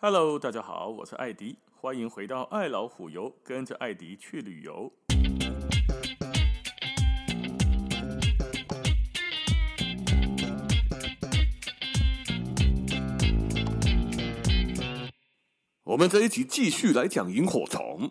Hello，大家好，我是艾迪，欢迎回到爱老虎游，跟着艾迪去旅游。我们这一集继续来讲萤火虫。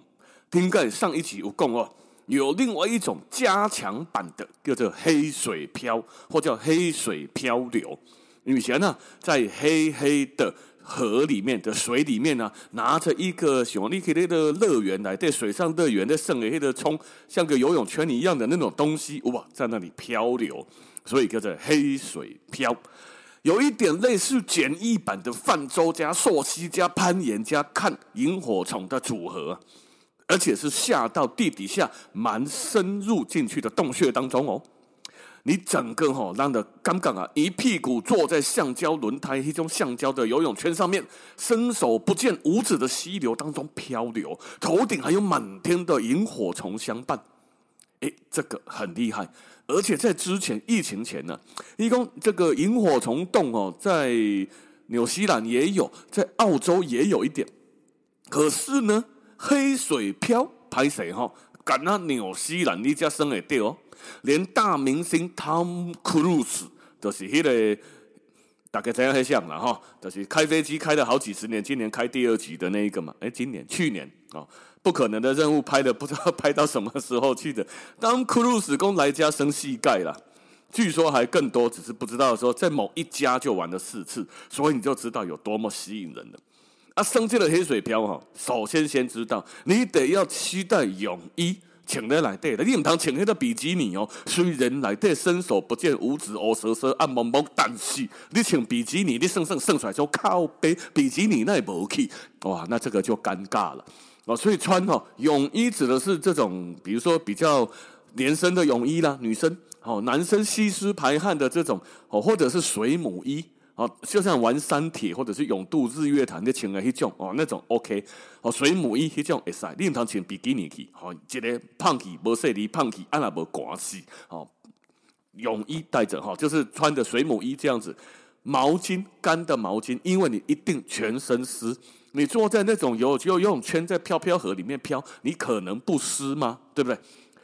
听盖上一集有讲哦，有另外一种加强版的，叫做黑水漂，或叫黑水漂流。以前呢，在黑黑的。河里面的水里面呢、拿着一个像你去那个乐园来在水上乐园的圣黑的冲，像个游泳圈一样的那种东西，哇，在那里漂流，所以叫做黑水漂，有一点类似简易版的泛舟加溯溪加攀岩加看萤火虫的组合，而且是下到地底下蛮深入进去的洞穴当中哦。你整个吼让的刚刚啊，一屁股坐在橡胶轮胎一种橡胶的游泳圈上面，伸手不见五指的溪流当中漂流，头顶还有满天的萤火虫相伴。诶，这个很厉害，而且在之前疫情前呢，一共这个萤火虫洞哦，在纽西兰也有，在澳洲也有一点。可是呢，黑水漂拍谁哈？敢那纽西兰你家生的对哦。连大明星汤姆·克鲁斯都是迄个，大概怎样很像了哈，就是开飞机开了好几十年，今年开第二集的那一个嘛，哎，今年去年哦，不可能的任务拍的不知道拍到什么时候去的。当克鲁斯公来家生膝盖了，据说还更多，只是不知道说在某一家就玩了四次，所以你就知道有多么吸引人了。啊，升级了黑水漂哈，首先先知道你得要期待泳衣。请得来对的，你唔通请那个比基尼哦。虽然来对伸手不见五指，哦瑟瑟暗蒙蒙，但是你请比基尼，你剩剩剩出来就靠背比基尼那也不去哇，那这个就尴尬了哦。所以穿哦泳衣指的是这种，比如说比较连身的泳衣啦，女生哦，男生吸湿排汗的这种哦，或者是水母衣。哦，就像玩山铁或者是勇渡日月潭的穿的那种哦，那种 OK。哦，水母衣那种会使，你唔通穿比基尼去。哦，一个胖起无说你胖起，安那无关系。哦，泳衣带着哈，就是穿着水母衣这样子。毛巾干的毛巾，因为你一定全身湿。你坐在那种游游泳圈在飘飘河里面飘，你可能不湿吗？对不对？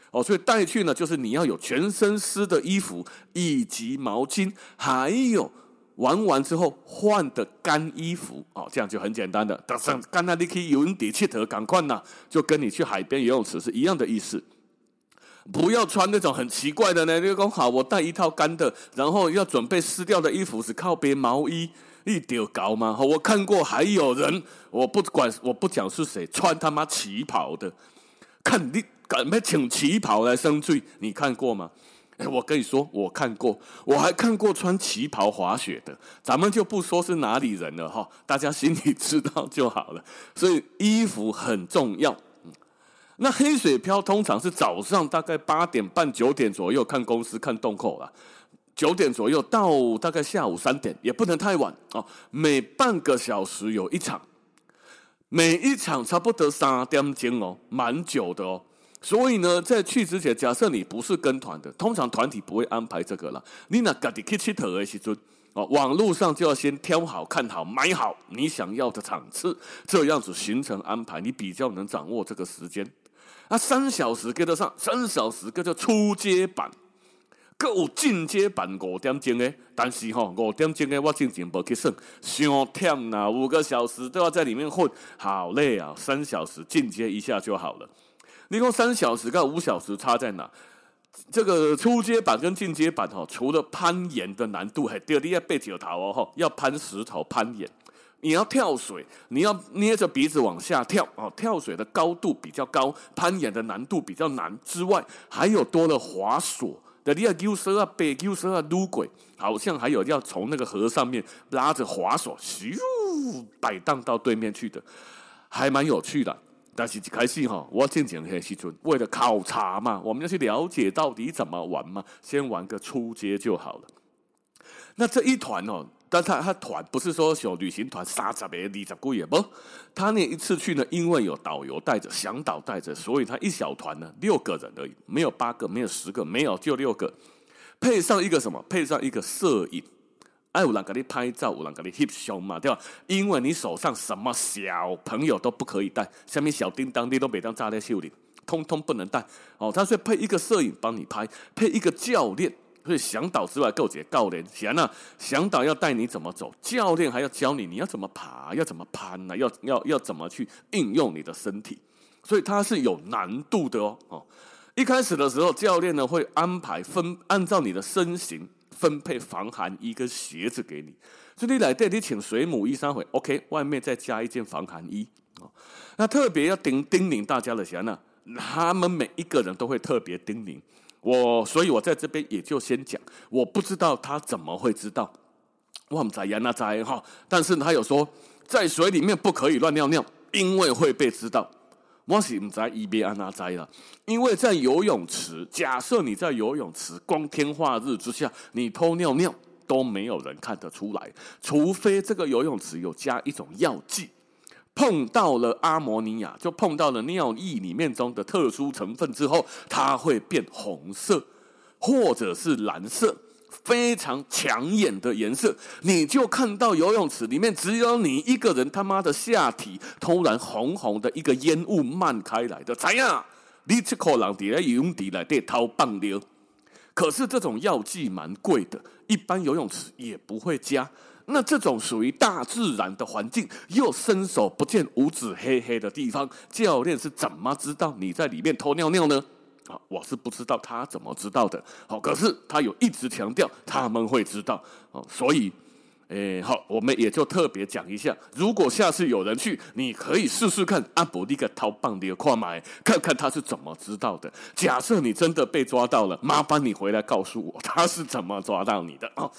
哦，所以带去呢，就是你要有全身湿的衣服以及毛巾，还有。玩完之后换的干衣服哦，这样就很简单的。但是刚才你可以游泳底气头赶快呢，就跟你去海边游泳池是一样的意思。不要穿那种很奇怪的呢。你讲好，我带一套干的，然后要准备湿掉的衣服是靠边毛衣一丢高吗？我看过还有人，我不管，我不讲是谁，穿他妈旗袍的，看你敢不请旗袍来生罪？你看过吗？我跟你说，我看过，我还看过穿旗袍滑雪的，咱们就不说是哪里人了哈，大家心里知道就好了。所以衣服很重要。那黑水漂通常是早上大概八点半九点左右看公司看洞口了，九点左右到大概下午三点，也不能太晚哦。每半个小时有一场，每一场差不多三点钟哦，蛮久的哦。所以呢，在去之前，假设你不是跟团的，通常团体不会安排这个了。你那自己去佚佗的时阵，哦，网络上就要先挑好、看好、买好你想要的场次，这样子行程安排，你比较能掌握这个时间。啊，三小时跟得上，三小时叫做初阶版，更有进阶版五点钟的。但是哈，五点钟的我进前没去算，伤忝呐，五个小时都要在里面混，好累啊。三小时进阶一下就好了。你共三小时跟五小时差在哪？这个初阶版跟进阶版哈，除了攀岩的难度，还第二你要背脚头哦哈，要攀石头攀岩，你要跳水，你要捏着鼻子往下跳哦，跳水的高度比较高，攀岩的难度比较难之外，还有多了滑索的，你要丢绳啊，背丢绳啊，撸轨，好像还有要从那个河上面拉着滑索咻摆荡到对面去的，还蛮有趣的。但是一开始哈，我进前的时阵，为了考察嘛，我们要去了解到底怎么玩嘛，先玩个初阶就好了。那这一团哦，但他他团不是说小旅行团三十个、二十个也不，他那一次去呢，因为有导游带着，向导带着，所以他一小团呢六个人而已，没有八个，没有十个，没有就六个，配上一个什么？配上一个摄影。哎，有人给你拍照，有人给你翕相嘛，对吧？因为你手上什么小朋友都不可以带，下面小叮当你都每当扎在袖里，通通不能带。哦，他说配一个摄影帮你拍，配一个教练，所以向导之外够杰教练。行啊，向导要带你怎么走，教练还要教你你要怎么爬，要怎么攀呢？要要要怎么去应用你的身体，所以它是有难度的哦。哦，一开始的时候，教练呢会安排分按照你的身形。分配防寒衣跟鞋子给你，所以你来这里请水母衣三回 OK，外面再加一件防寒衣。哦那特别要叮叮咛大家的是呢，他们每一个人都会特别叮咛我，所以我在这边也就先讲，我不知道他怎么会知道，我们在言那在哈，但是他有说在水里面不可以乱尿尿，因为会被知道。我是不知伊要安怎知了，因为在游泳池，假设你在游泳池光天化日之下，你偷尿尿都没有人看得出来，除非这个游泳池有加一种药剂，碰到了阿摩尼亚，就碰到了尿液里面中的特殊成分之后，它会变红色，或者是蓝色。非常抢眼的颜色，你就看到游泳池里面只有你一个人，他妈的下体突然红红的一个烟雾漫开来的，怎样？你这口人在游泳池里掏棒流，可是这种药剂蛮贵的，一般游泳池也不会加。那这种属于大自然的环境，又伸手不见五指黑黑的地方，教练是怎么知道你在里面偷尿尿呢？啊，我是不知道他怎么知道的。好，可是他有一直强调他们会知道。哦，所以，诶，好，我们也就特别讲一下，如果下次有人去，你可以试试看阿伯利个掏棒的跨买，看看他是怎么知道的。假设你真的被抓到了，麻烦你回来告诉我他是怎么抓到你的啊。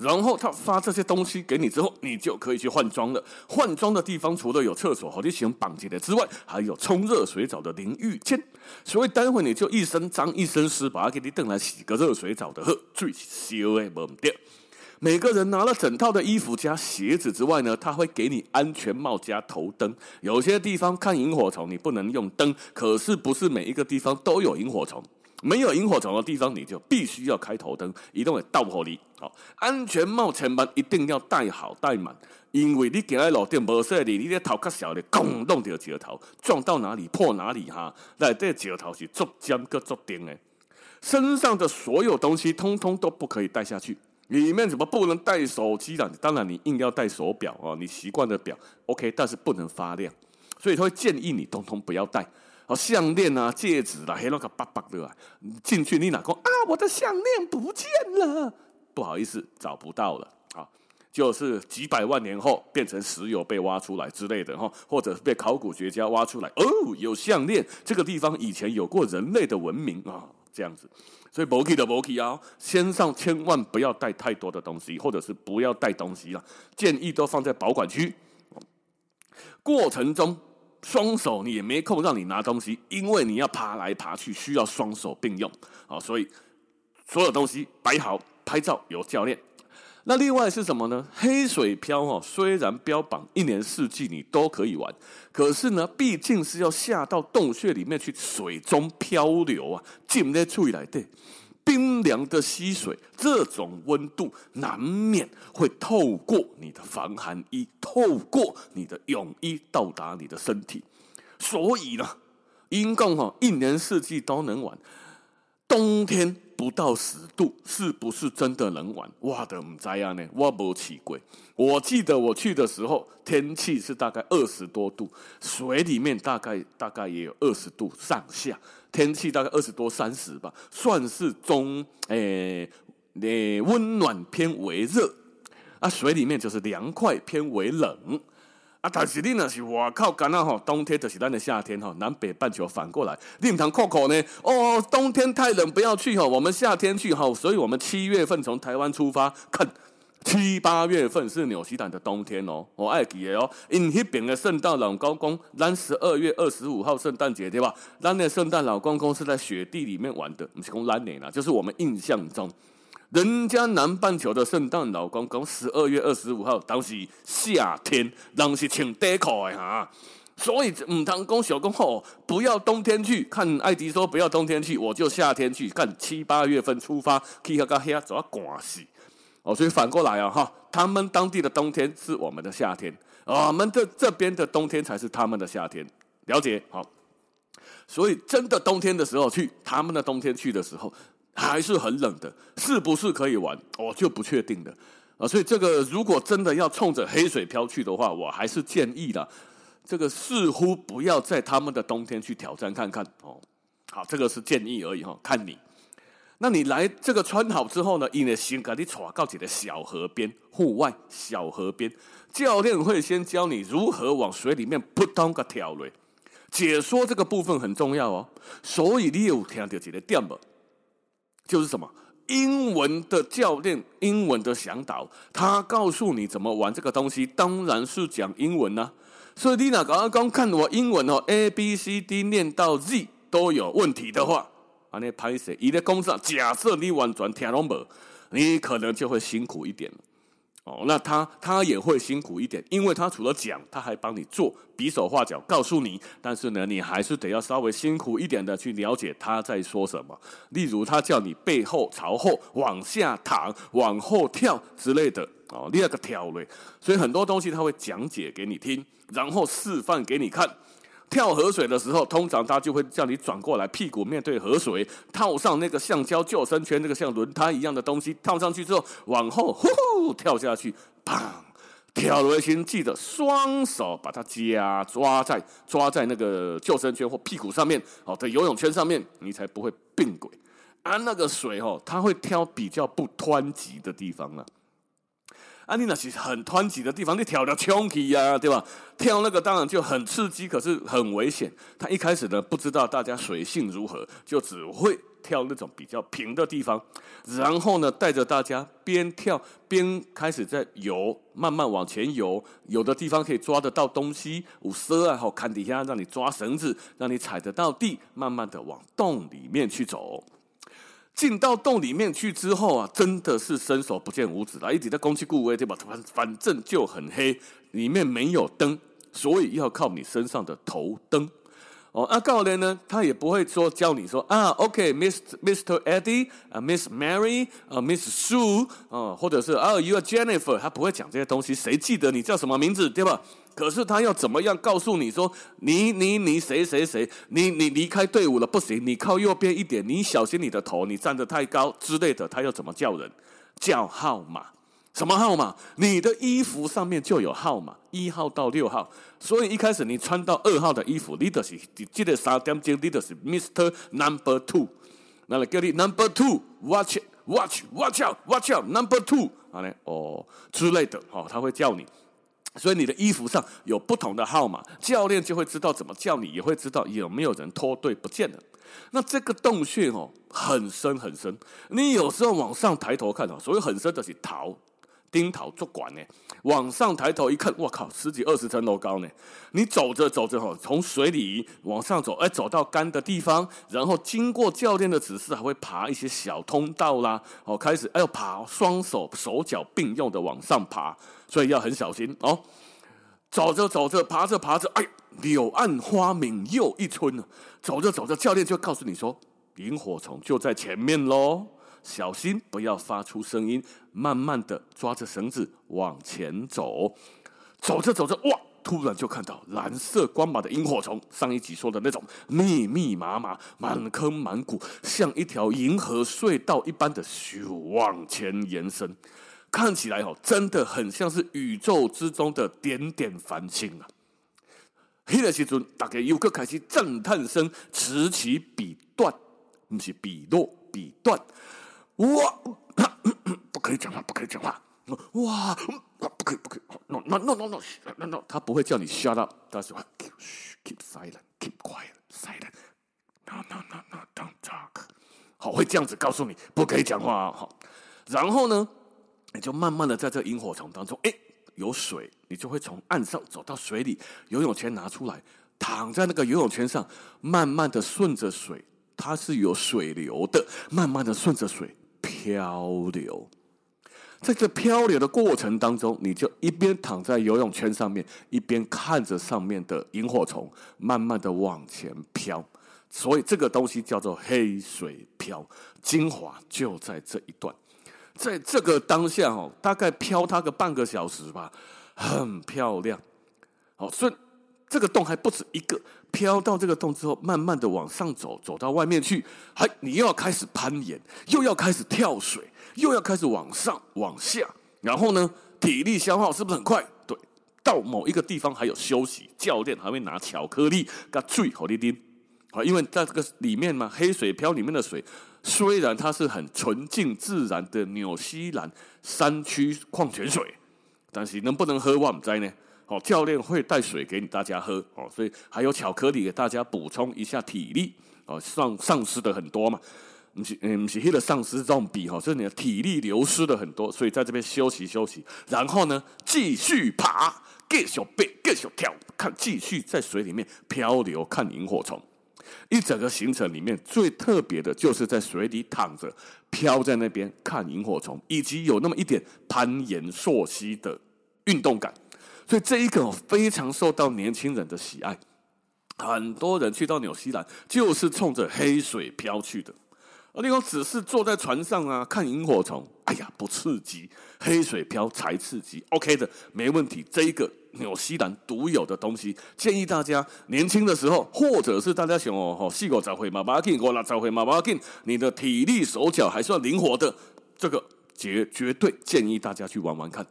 然后他发这些东西给你之后，你就可以去换装了。换装的地方除了有厕所和你使用绑结的之外，还有冲热水澡的淋浴间。所以待会你就一身脏一身湿，把它给你等来洗个热水澡的，呵，最烧的门店。每个人拿了整套的衣服加鞋子之外呢，他会给你安全帽加头灯。有些地方看萤火虫你不能用灯，可是不是每一个地方都有萤火虫。没有萤火虫的地方，你就必须要开头灯，移动的倒火力。好，安全帽前面一定要戴好戴满，因为你行在路顶无说你，你的头壳小的，咣弄掉脚头，撞到哪里破哪里哈。来，这脚头是足尖个足钉的，身上的所有东西通通都不可以带下去。里面怎么不能带手机的？当然你硬要带手表哦，你习惯的表 OK，但是不能发亮，所以他会建议你通通不要带。哦，项链啊，戒指啦，黑那个巴巴的啊，进去你哪讲啊？我的项链不见了，不好意思，找不到了啊，就是几百万年后变成石油被挖出来之类的哈，或者是被考古学家挖出来哦，有项链，这个地方以前有过人类的文明啊，这样子，所以不可以的不可以啊，身上千万不要带太多的东西，或者是不要带东西了，建议都放在保管区，过程中。双手你也没空让你拿东西，因为你要爬来爬去，需要双手并用啊，所以所有东西摆好，拍照有教练。那另外是什么呢？黑水漂哦，虽然标榜一年四季你都可以玩，可是呢，毕竟是要下到洞穴里面去，水中漂流啊，进在水里的。冰凉的溪水，这种温度难免会透过你的防寒衣，透过你的泳衣到达你的身体。所以呢，英共哈，一年四季都能玩，冬天不到十度，是不是真的能玩？我的唔知啊呢，我没去过。我记得我去的时候，天气是大概二十多度，水里面大概大概也有二十度上下。天气大概二十多三十吧，算是中诶诶温暖偏为热啊，水里面就是凉快偏为冷啊。但是你那是外靠，刚刚吼冬天就是咱的夏天吼，南北半球反过来，你唔通扣扣呢？哦，冬天太冷不要去吼，我们夏天去吼，所以我们七月份从台湾出发看。七八月份是纽西兰的冬天哦，我爱记的哦。因那边的圣诞老公公，咱十二月二十五号圣诞节对吧？咱的圣诞老公公是在雪地里面玩的，不是讲咱年啦，就是我们印象中，人家南半球的圣诞老公公十二月二十五号当时夏天，当时穿短裤的哈，所以唔通讲小公吼，不要冬天去看。艾迪说不要冬天去，我就夏天去看。七八月份出发，去那个遐做啊寒死。哦，所以反过来啊，哈，他们当地的冬天是我们的夏天，我们的这边的冬天才是他们的夏天。了解好，所以真的冬天的时候去，他们的冬天去的时候还是很冷的，是不是可以玩？我就不确定的啊。所以这个如果真的要冲着黑水漂去的话，我还是建议啦，这个似乎不要在他们的冬天去挑战看看哦。好，这个是建议而已哈，看你。那你来这个穿好之后呢，因为先给你带到一个小河边，户外小河边，教练会先教你如何往水里面扑通个跳嘞。解说这个部分很重要哦，所以你有听到几个点不？就是什么？英文的教练，英文的向导，他告诉你怎么玩这个东西，当然是讲英文呐、啊。所以你那刚刚看我英文哦，A B C D 念到 Z 都有问题的话。啊，那拍摄，你在公式，假设你完全听拢无，你可能就会辛苦一点哦。那他他也会辛苦一点，因为他除了讲，他还帮你做，比手画脚告诉你。但是呢，你还是得要稍微辛苦一点的去了解他在说什么。例如，他叫你背后朝后往下躺、往后跳之类的哦，第二个跳嘞。所以很多东西他会讲解给你听，然后示范给你看。跳河水的时候，通常他就会叫你转过来，屁股面对河水，套上那个橡胶救生圈，那个像轮胎一样的东西，套上去之后，往后呼呼跳下去，砰！跳落去，记得双手把它夹抓在抓在那个救生圈或屁股上面，哦，在游泳圈上面，你才不会病鬼。啊，那个水哦，它会挑比较不湍急的地方啊。啊，你那是很湍急的地方，你跳到冲起呀，对吧？跳那个当然就很刺激，可是很危险。他一开始呢，不知道大家水性如何，就只会跳那种比较平的地方，然后呢，带着大家边跳边开始在游，慢慢往前游。有的地方可以抓得到东西，有蛇啊，好看底下让你抓绳子，让你踩得到地，慢慢的往洞里面去走。进到洞里面去之后啊，真的是伸手不见五指了，一直在攻击顾威对吧？反反正就很黑，里面没有灯，所以要靠你身上的头灯。哦，啊，教练呢，他也不会说教你说啊，OK，Mr. Mr. Eddie 啊，Miss Mary 啊，Miss Sue 啊，或者是啊，You are Jennifer，他不会讲这些东西，谁记得你叫什么名字对吧？可是他要怎么样告诉你说，你你你谁谁谁，你你离开队伍了不行，你靠右边一点，你小心你的头，你站得太高之类的，他要怎么叫人？叫号码，什么号码？你的衣服上面就有号码，一号到六号。所以一开始你穿到二号的衣服，你就是记得三点钟，你就是 Mister Number Two，那来叫你 Number Two，Watch Watch Watch out Watch out Number Two，好嘞哦之类的，哦，他会叫你。所以你的衣服上有不同的号码，教练就会知道怎么叫你，也会知道有没有人脱队不见了。那这个洞穴哦，很深很深，你有时候往上抬头看哦，所谓很深的是桃。丁桃做管呢，往上抬头一看，我靠，十几二十层楼高呢！你走着走着哈，从水里往上走，哎，走到干的地方，然后经过教练的指示，还会爬一些小通道啦，哦，开始哎呦爬，双手手脚并用的往上爬，所以要很小心哦。走着走着，爬着爬着，哎，柳暗花明又一村。走着走着，教练就告诉你说，萤火虫就在前面喽。小心不要发出声音，慢慢的抓着绳子往前走。走着走着，哇！突然就看到蓝色光芒的萤火虫，上一集说的那种密密麻麻、满坑满谷，像一条银河隧道一般的咻往前延伸，看起来哦，真的很像是宇宙之中的点点繁星啊！那个时阵，大家又开始赞叹声此起彼断，不是彼落彼断。哇！不可以讲话，不可以讲话。哇！不可以，不可以。No no no no no no！no. 他不会叫你 shut up，但是 keep silent，keep quiet，silent。No no no no，don't talk。好，会这样子告诉你，不可以讲话。好，然后呢，你就慢慢的在这萤火虫当中，哎，有水，你就会从岸上走到水里，游泳圈拿出来，躺在那个游泳圈上，慢慢的顺着水，它是有水流的，慢慢的顺着水。漂流，在这漂流的过程当中，你就一边躺在游泳圈上面，一边看着上面的萤火虫慢慢的往前飘。所以这个东西叫做黑水漂，精华就在这一段。在这个当下哦，大概飘它个半个小时吧，很漂亮。好，所以这个洞还不止一个，飘到这个洞之后，慢慢的往上走，走到外面去，还你又要开始攀岩，又要开始跳水，又要开始往上往下，然后呢，体力消耗是不是很快？对，到某一个地方还有休息，教练还会拿巧克力给水给你啉。啊，因为在这个里面嘛，黑水漂里面的水。虽然它是很纯净自然的纽西兰山区矿泉水，但是能不能喝我不知呢？哦，教练会带水给你大家喝哦，所以还有巧克力给大家补充一下体力哦，丧丧失的很多嘛，不是嗯不是黑的丧失这种比哈，是你的体力流失了很多，所以在这边休息休息，然后呢继续爬，继续背，继续跳，看继续在水里面漂流看萤火虫。一整个行程里面最特别的就是在水里躺着，飘在那边看萤火虫，以及有那么一点攀岩溯溪的运动感，所以这一个非常受到年轻人的喜爱。很多人去到纽西兰就是冲着黑水漂去的，而你说只是坐在船上啊看萤火虫，哎呀不刺激，黑水漂才刺激。OK 的，没问题，这一个。纽西兰独有的东西，建议大家年轻的时候，或者是大家想哦，吼，细狗才会嘛，不要紧，我那才会嘛，不要紧，你的体力手脚还算灵活的，这个绝绝对建议大家去玩玩看。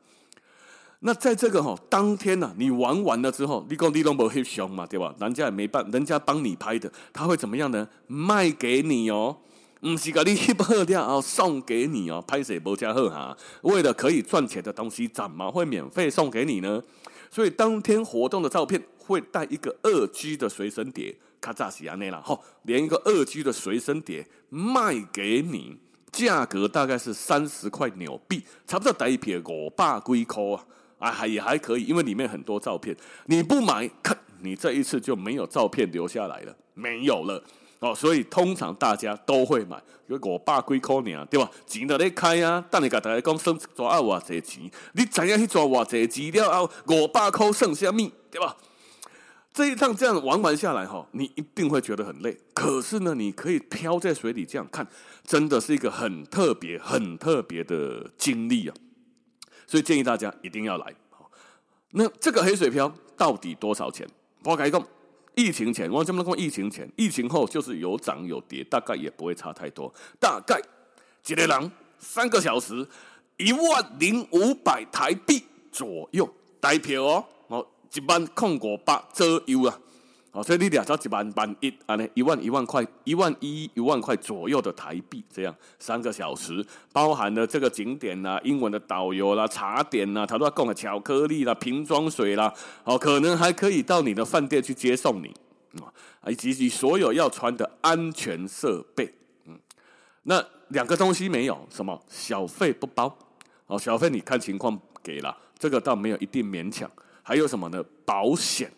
那在这个哈当天呢、啊，你玩完了之后，你讲你拢无翕相嘛，对吧？人家也没办，人家帮你拍的，他会怎么样呢？卖给你哦，不是给你翕好了后送给你哦，拍摄无加好哈。为了可以赚钱的东西，怎么会免费送给你呢？所以当天活动的照片会带一个二 G 的随身碟，卡扎西亚内啦，吼，连一个二 G 的随身碟卖给你，价格大概是三十块纽币，差不多带一撇五百几块啊，啊还也还可以，因为里面很多照片，你不买，看你这一次就没有照片留下来了，没有了。哦，所以通常大家都会买，因为五百几块尔，对吧？钱在那开啊，等你给大家讲算抓啊偌济钱，你怎样去抓偌济钱了后，五百块剩下米，对吧？这一趟这样玩玩下来哈，你一定会觉得很累。可是呢，你可以漂在水里这样看，真的是一个很特别、很特别的经历啊！所以建议大家一定要来。那这个黑水漂到底多少钱？我跟你讲。疫情前，我这么讲，疫情前，疫情后就是有涨有跌，大概也不会差太多。大概一个人三个小时，一万零五百台币左右，代票哦，哦，一万空五百左右啊。哦，所以你俩找一万万一啊，呢一万一万块，一万一一万块左右的台币，这样三个小时，包含了这个景点啦、英文的导游啦、茶点啦，他都要供的巧克力啦、瓶装水啦，哦，可能还可以到你的饭店去接送你，啊，以及你所有要穿的安全设备，嗯，那两个东西没有什么小费不包，哦，小费你看情况给了，这个倒没有一定勉强，还有什么呢？保险。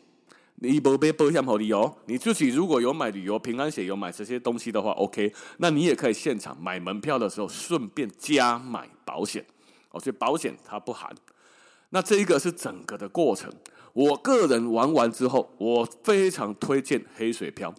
你不被保险好理由，你自己如果有买旅游平安险，有买这些东西的话，OK，那你也可以现场买门票的时候顺便加买保险，哦，所以保险它不含。那这一个是整个的过程，我个人玩完之后，我非常推荐黑水漂，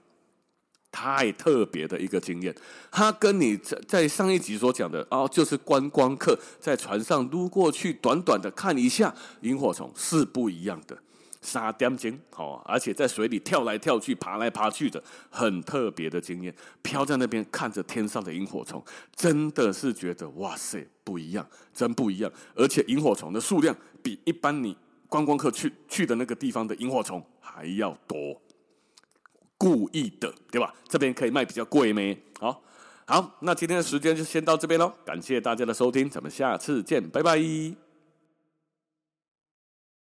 太特别的一个经验。它跟你在在上一集所讲的哦，就是观光客在船上撸过去，短短的看一下萤火虫是不一样的。三点钟，好，而且在水里跳来跳去、爬来爬去的，很特别的经验。飘在那边看着天上的萤火虫，真的是觉得哇塞，不一样，真不一样。而且萤火虫的数量比一般你观光客去去的那个地方的萤火虫还要多，故意的，对吧？这边可以卖比较贵没？好，好，那今天的时间就先到这边喽，感谢大家的收听，咱们下次见，拜拜。